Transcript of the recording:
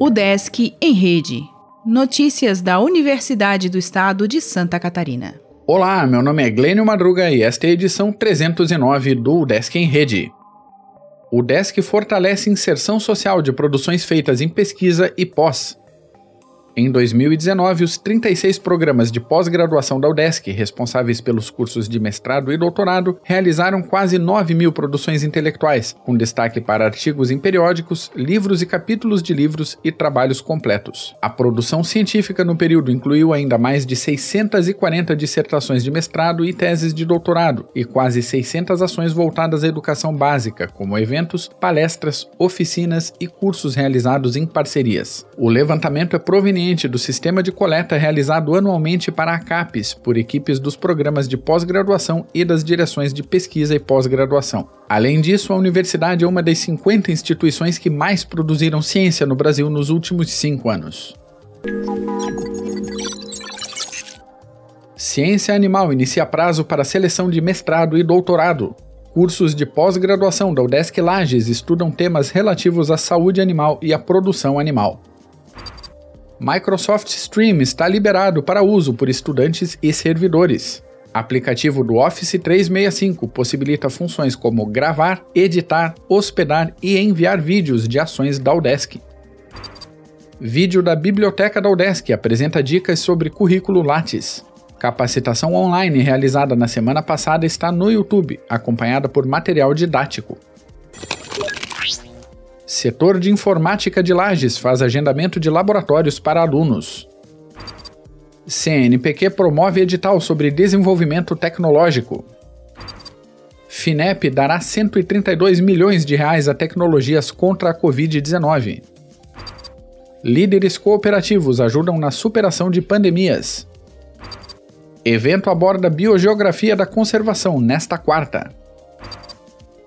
O Desk em Rede. Notícias da Universidade do Estado de Santa Catarina. Olá, meu nome é Glênio Madruga e esta é a edição 309 do Desk em Rede. O Desk fortalece inserção social de produções feitas em pesquisa e pós, em 2019, os 36 programas de pós-graduação da UDESC, responsáveis pelos cursos de mestrado e doutorado, realizaram quase 9 mil produções intelectuais, com destaque para artigos em periódicos, livros e capítulos de livros e trabalhos completos. A produção científica no período incluiu ainda mais de 640 dissertações de mestrado e teses de doutorado, e quase 600 ações voltadas à educação básica, como eventos, palestras, oficinas e cursos realizados em parcerias. O levantamento é proveniente do sistema de coleta realizado anualmente para a CAPES por equipes dos programas de pós-graduação e das direções de pesquisa e pós-graduação. Além disso, a universidade é uma das 50 instituições que mais produziram ciência no Brasil nos últimos cinco anos. Ciência Animal inicia prazo para seleção de mestrado e doutorado. Cursos de pós-graduação da UDESC Lages estudam temas relativos à saúde animal e à produção animal. Microsoft Stream está liberado para uso por estudantes e servidores. Aplicativo do Office 365 possibilita funções como gravar, editar, hospedar e enviar vídeos de ações da Udesc. Vídeo da Biblioteca da Udesc apresenta dicas sobre currículo Lattes. Capacitação online realizada na semana passada está no YouTube, acompanhada por material didático. Setor de Informática de Lages faz agendamento de laboratórios para alunos. CNPq promove edital sobre desenvolvimento tecnológico. FINEP dará 132 milhões de reais a tecnologias contra a Covid-19. Líderes cooperativos ajudam na superação de pandemias. Evento aborda biogeografia da conservação nesta quarta.